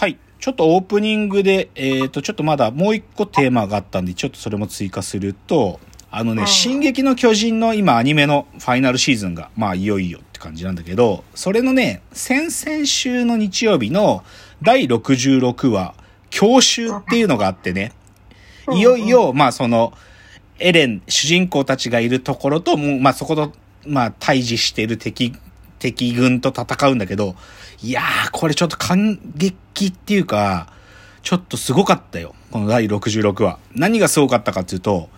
はい。ちょっとオープニングで、えっ、と、ちょっとまだもう一個テーマがあったんで、ちょっとそれも追加すると、あのね、うん進撃の巨人の今アニメのファイナルシーズンが、まあいよいよって感じなんだけど、それのね、先々週の日曜日の第66話、教習っていうのがあってね、いよいよ、まあその、エレン、主人公たちがいるところと、もう、まあそこと、まあ対峙している敵、敵軍と戦うんだけど、いやー、これちょっと感激っていうか、ちょっとすごかったよ。この第66話。何がすごかったかっていうと、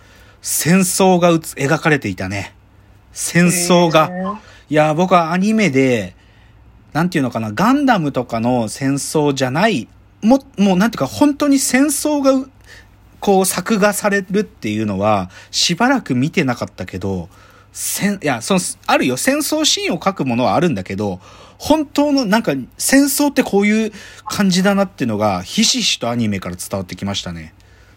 戦争が描かれていたね。戦争が。いやー、僕はアニメで、なんていうのかな、ガンダムとかの戦争じゃない、も、もうなんていうか、本当に戦争がう、こう、作画されるっていうのは、しばらく見てなかったけど、戦、いや、その、あるよ、戦争シーンを書くものはあるんだけど、本当の、なんか、戦争ってこういう感じだなっていうのが、ひしひしとアニメから伝わってきましたね。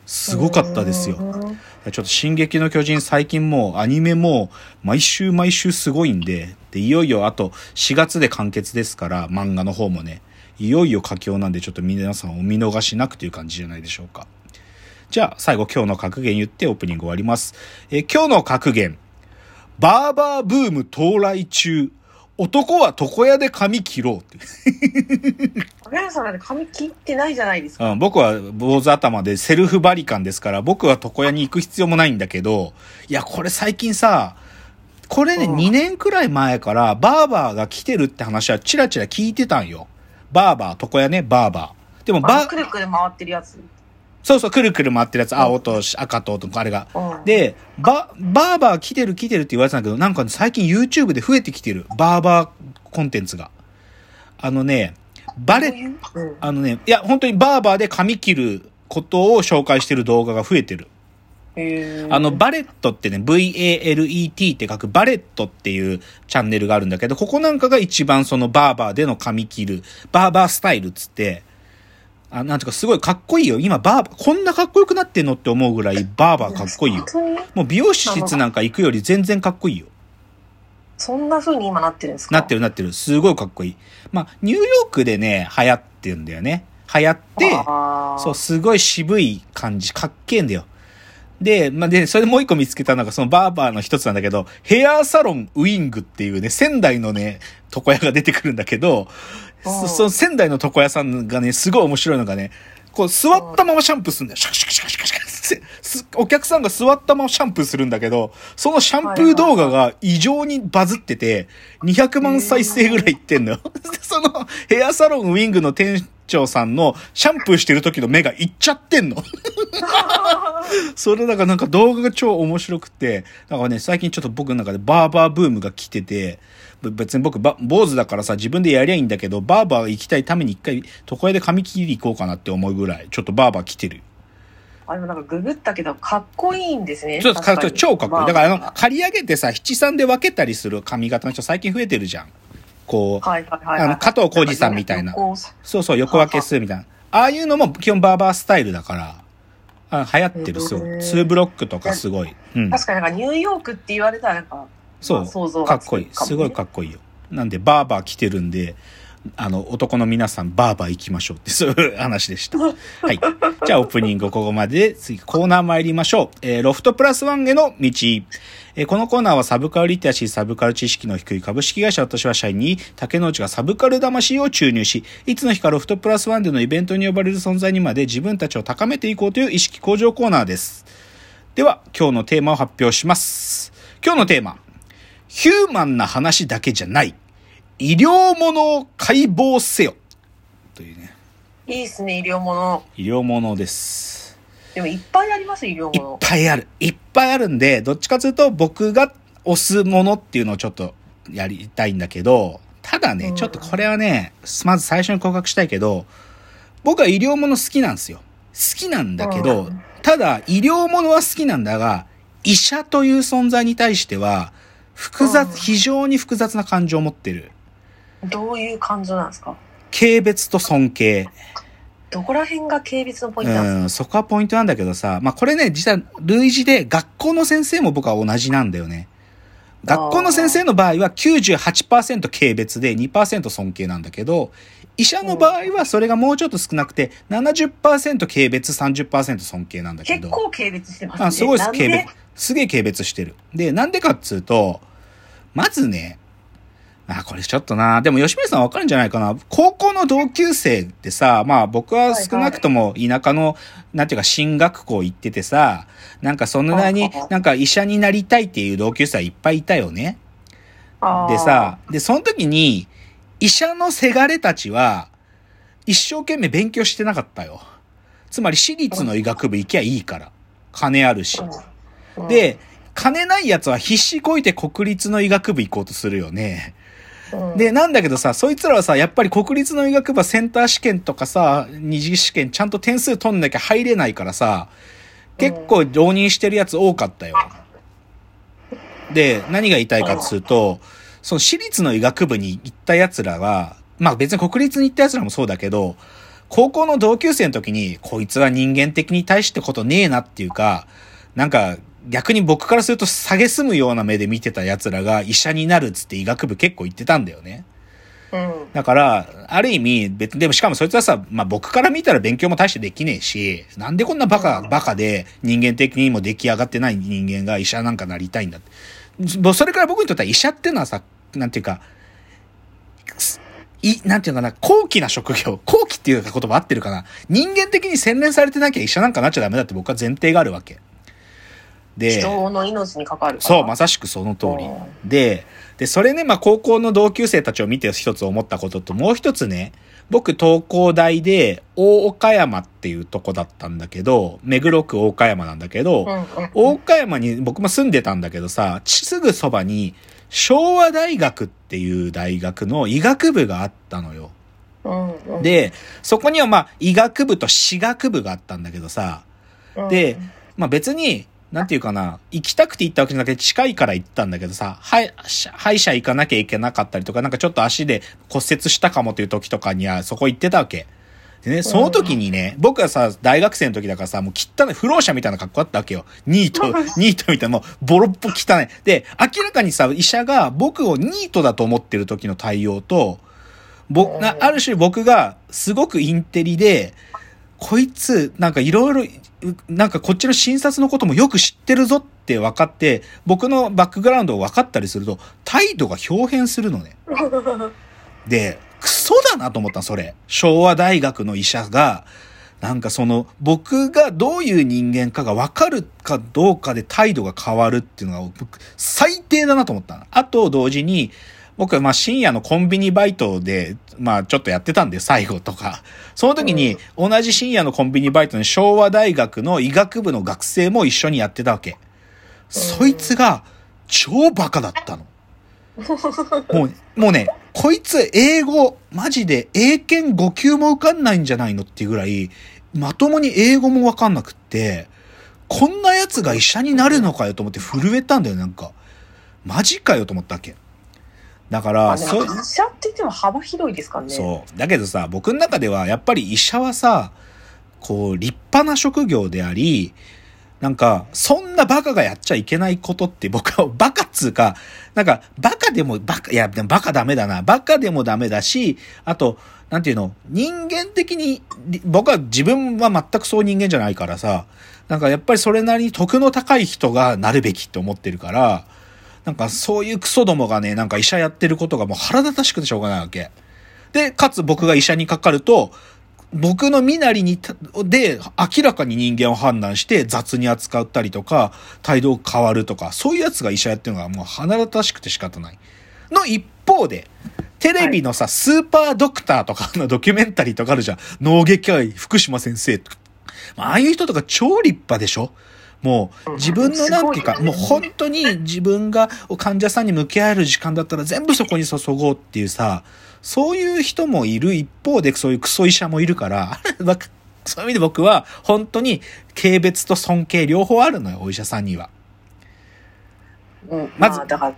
すごかったですよ。うんちょっと「進撃の巨人」最近もうアニメも毎週毎週すごいんででいよいよあと4月で完結ですから漫画の方もねいよいよ佳境なんでちょっと皆さんお見逃しなくという感じじゃないでしょうか。じゃあ最後今日の格言言ってオープニング終わります。えー今日の格言バーバーブーム到来中男は床屋で髪切ろうって影山さんなんて髪切ってないじゃないですか。うん、僕は坊主頭でセルフバリカンですから、僕は床屋に行く必要もないんだけど、いや、これ最近さ、これね、うん2年くらい前からバーバーが来てるって話はチラチラ聞いてたんよ。バーバー、床屋ね、バーバー。でもあバのくるくる回ってるやつ。そうそう、くるくる回ってるやつ、青と赤と、あれが。うん、で、バ、バーバー来てる来てるって言われてたんだけど、なんかね、最近 YouTube で増えてきてる。バーバーコンテンツが。あのね、バレあのね、いや、本当にバーバーで髪切ることを紹介してる動画が増えてる。あの、バレットってね、V-A-L-E-T って書くバレットっていうチャンネルがあるんだけど、ここなんかが一番そのバーバーでの髪切る、バーバースタイルっつって、あ、なんていうかすごいかっこいいよ。今バーバー、こんなかっこよくなってんのって思うぐらいバーバーかっこいいよもう美容室なんか行くより全然かっこいいよ。そんな風に今なってるんですか？なってるなってる。すごいかっこいい。まあ、ニューヨークでね、流行ってんだよね。流行って、そう、すごい渋い感じ、かっけえんだよ。で、まあ、で、それでもう一個見つけたのが、そのバーバーの一つなんだけど、ヘアサロンウィングっていうね、仙台のね、床屋が出てくるんだけど、その仙台の床屋さんがね、すごい面白いのがね、こう座ったままシャンプーするんだよ。シャカシャカシャカシャカシャカってお客さんが座ったままシャンプーするんだけど、そのシャンプー動画が異常にバズってて、200万再生ぐらいいってんのよ。そのヘアサロンウィングの店長さんのシャンプーしてる時の目がいっちゃってんの。それだからなんか動画が超面白くて、だからね、最近ちょっと僕の中でバーバーブームが来てて、別に僕ば、坊主だからさ、自分でやりゃいいんだけど、バーバー行きたいために一回、床屋で髪切り行こうかなって思うぐらい、ちょっとバーバー来てる。あでもなんかググったけど、かっこいいんですね。ちょっとか確に超かっこいい。まあだからあの、刈り上げてさ、七三で分けたりする髪型の人最近増えてるじゃん。こう、はいはいはいはい。あの加藤浩次さんみたいな横そうそう、横分けするみたいな。ああいうのも基本バーバースタイルだから、あ流行ってる、すごい。へーツーブロックとかすごい。うん。確かになんかニューヨークって言われたらなんか、そう、まあ想像かっこいい。すごいかっこいいよ。なんで、バーバー来てるんで、あの、男の皆さん、バーバー行きましょうって、そういう話でした。はい。じゃあ、オープニングここまでで、次、コーナー参りましょう。えーロフトプラスワンへの道。えーこのコーナーはサブカルリテラシー、サブカル知識の低い株式会社私は社員に、竹之内がサブカル魂を注入し、いつの日かロフトプラスワンでのイベントに呼ばれる存在にまで自分たちを高めていこうという意識向上コーナーです。では、今日のテーマを発表します。今日のテーマ。ヒューマンな話だけじゃない。医療ものを解剖せよ。というね、いいっすね、医療物。医療ものです。でもいっぱいあります、医療いっ物。ぱいある。いっぱいあるんで、どっちかというと僕が推すものっていうのをちょっとやりたいんだけど、ただね、うんちょっとこれはね、まず最初に告白したいけど、僕は医療もの好きなんですよ。好きなんだけど、うんただ医療ものは好きなんだが、医者という存在に対しては、複雑、うん非常に複雑な感情を持ってる。どういう感情なんですか？軽蔑と尊敬。どこら辺が軽蔑のポイントなんですか？うん、そこはポイントなんだけどさ、まあこれね、実は類似で学校の先生も僕は同じなんだよね。学校の先生の場合は98%軽蔑で2%尊敬なんだけど、医者の場合はそれがもうちょっと少なくて、70%軽蔑、30%尊敬なんだけど。結構軽蔑してますね。あすごい軽蔑。すげえ軽蔑してる。で、なんでかっつうと、まずね、あ、これちょっとな。でも吉村さんわかるんじゃないかな。高校の同級生ってさ、まあ僕は少なくとも田舎の、なんていうか進学校行っててさ、なんかそんなになんか医者になりたいっていう同級生はいっぱいいたよね。でさ、で、その時に、医者のせがれたちは、一生懸命勉強してなかったよ。つまり私立の医学部行きゃいいから。金あるし。うん、で、金ないやつは必死こいて国立の医学部行こうとするよね。で、なんだけどさ、そいつらはさ、やっぱり国立の医学部はセンター試験とかさ、二次試験ちゃんと点数取んなきゃ入れないからさ、結構浪人してるやつ多かったよ。で、何が言いたいかっつうと、その私立の医学部に行った奴らは、まあ別に国立に行った奴らもそうだけど、高校の同級生の時に、こいつは人間的に対してことねえなっていうか、なんか、逆に僕からすると下げすむような目で見てた奴らが医者になるっつって医学部結構行ってたんだよね。うん。だから、ある意味、別に、でもしかもそいつはさ、まあ僕から見たら勉強も大してできねえし、なんでこんなバカ、バカで人間的にも出来上がってない人間が医者なんかなりたいんだって。それから僕にとっては医者ってのはさ、なんていうか、すい、なんていうのかな、高貴な職業。高貴っていう言葉合ってるかな。人間的に洗練されてなきゃ医者なんかなっちゃダメだって僕は前提があるわけ。で、人の命にる。そう、まさしくその通りう。で、で、それね、まあ、高校の同級生たちを見て一つ思ったことと、もう一つね、僕、東工大で、大岡山っていうとこだったんだけど、目黒区大岡山なんだけど、うんうん。大岡山に僕も住んでたんだけどさ、すぐそばに、昭和大学っていう大学の医学部があったのよ。うんうん、で、そこにはまあ、医学部と歯学部があったんだけどさ、うんで、まあ別に、なんていうかな、行きたくて行ったわけじゃなくて近いから行ったんだけどさ、はい、歯医者行かなきゃいけなかったりとか、なんかちょっと足で骨折したかもという時とかにはそこ行ってたわけ。でね、その時にね、僕はさ、大学生の時だからさ、もう汚い、不老者みたいな格好あったわけよ。ニート、ニートみたいな、もうボロッボ汚い。で、明らかにさ、医者が僕をニートだと思ってる時の対応と、ぼ、な、ある種僕がすごくインテリで、こいつ、なんかいろいろ、なんかこっちの診察のこともよく知ってるぞって分かって、僕のバックグラウンドを分かったりすると、態度が表変するのね。で、クソだなと思ったのそれ。昭和大学の医者が、なんかその、僕がどういう人間かが分かるかどうかで態度が変わるっていうのが、僕、最低だなと思ったの。あと同時に、僕はまあ深夜のコンビニバイトで、まあちょっとやってたんで、最後とか。その時に、同じ深夜のコンビニバイトに昭和大学の医学部の学生も一緒にやってたわけ。そいつが、超バカだったの。もう、もうね、こいつ英語、マジで英検5級も受かんないんじゃないのっていうぐらい、まともに英語もわかんなくって、こんな奴が医者になるのかよと思って震えたんだよ、なんか。マジかよと思ったわけ。だから、そう、医者って言っても幅広いですからね。そう。だけどさ、僕の中ではやっぱり医者はさ、こう、立派な職業であり、なんか、そんなバカがやっちゃいけないことって僕はバカっつうか、なんか、バカでもバカ、いや、でもバカダメだな。バカでもダメだし、あと、なんていうの、人間的に、り僕は自分は全くそう人間じゃないからさ、なんかやっぱりそれなりに徳の高い人がなるべきって思ってるから、なんかそういうクソどもがね、なんか医者やってることがもう腹立たしくてしょうがないわけ。で、かつ僕が医者にかかると、僕の身なりに、で、明らかに人間を判断して雑に扱ったりとか、態度を変わるとか、そういうやつが医者やってるのがもう腹立たしくて仕方ない。の一方で、テレビのさ、スーパードクターとかのドキュメンタリーとかあるじゃん。脳外科医、福島先生とか。まあああいう人とか超立派でしょもう自分のなんていうか、もう本当に自分が患者さんに向き合える時間だったら全部そこに注ごうっていうさ、そういう人もいる一方でそういうクソ医者もいるから、そういう意味で僕は本当に軽蔑と尊敬両方あるのよ、お医者さんには。うん、まずまあ、だから、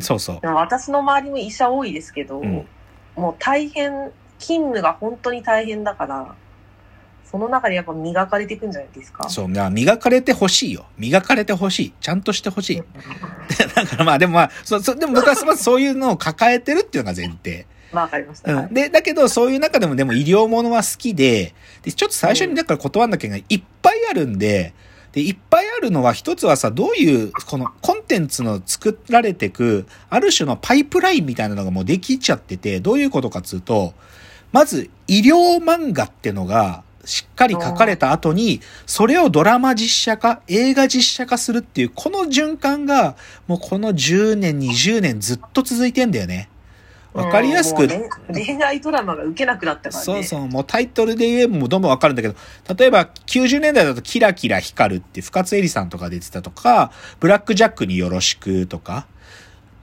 そうそう。私の周りも医者多いですけど、うんもう大変、勤務が本当に大変だから、その中でやっぱ磨かれていくんじゃないですか？そう、まあ磨かれてほしいよ。磨かれてほしい。ちゃんとしてほしい。だからまあでもまあ、そ、そ、でも僕はまずそういうのを抱えてるっていうのが前提。まあわかりました。うん。で、だけど、そういう中でもでも医療ものは好きで、で、ちょっと最初にだから断んなきゃいけない。いっぱいあるんで、で、いっぱいあるのは一つはさ、どういう、このコンテンツの作られてく、ある種のパイプラインみたいなのがもうできちゃってて、どういうことかっつうと、まず医療漫画ってのが、しっかり書かれた後に、それをドラマ実写化、映画実写化するっていう、この循環が、もうこの10年、20年ずっと続いてんだよね。わかりやすく恋愛ドラマが受けなくなったからね。そうそう、もうタイトルで言えばもうどんどんわかるんだけど、例えば90年代だとキラキラ光るって深津絵里さんとか出てたとか、ブラックジャックによろしくとか、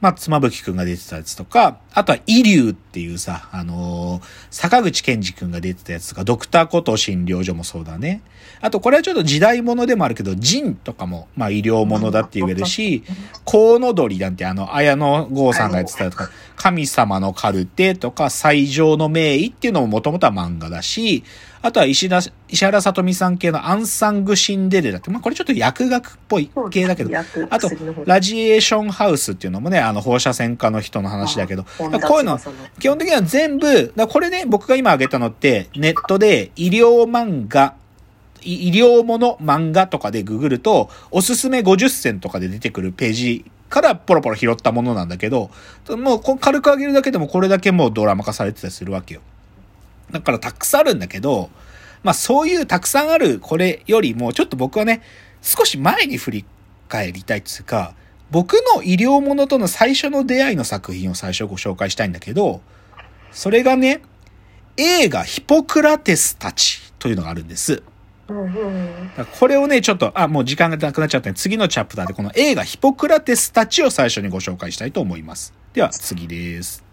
まあ、妻夫木くんが出てたやつとか、あとは、イリュウっていうさ、あのー坂口健二くんが出てたやつとか、ドクターコトー診療所もそうだね。あと、これはちょっと時代物でもあるけど、ジンとかも、まあ、医療物だって言えるし、コウノドリなんてあの、綾野剛さんがやってたとか、神様のカルテとか、最上の名医っていうのももともとは漫画だし、あとは石田、石原さとみさん系のアンサングシンデレラ。って、まあこれちょっと薬学っぽい系だけど、薬あとラジエーションハウスっていうのもね、あの放射線科の人の話だけど、こういうの、基本的には全部、だこれね、僕が今挙げたのって、ネットで医療漫画、い医療もの漫画とかでググると、おすすめ50選とかで出てくるページからポロポロ拾ったものなんだけど、もう軽く上げるだけでもこれだけもうドラマ化されてたりするわけよ。だからたくさんあるんだけど、まあそういうたくさんあるこれよりも、ちょっと僕はね、少し前に振り返りたいっていうか、僕の医療ものとの最初の出会いの作品を最初ご紹介したいんだけど、それがね、映画ヒポクラテスたちというのがあるんです。これをね、ちょっと、あ、もう時間がなくなっちゃったんで、次のチャプターでこの映画ヒポクラテスたちを最初にご紹介したいと思います。では、次です。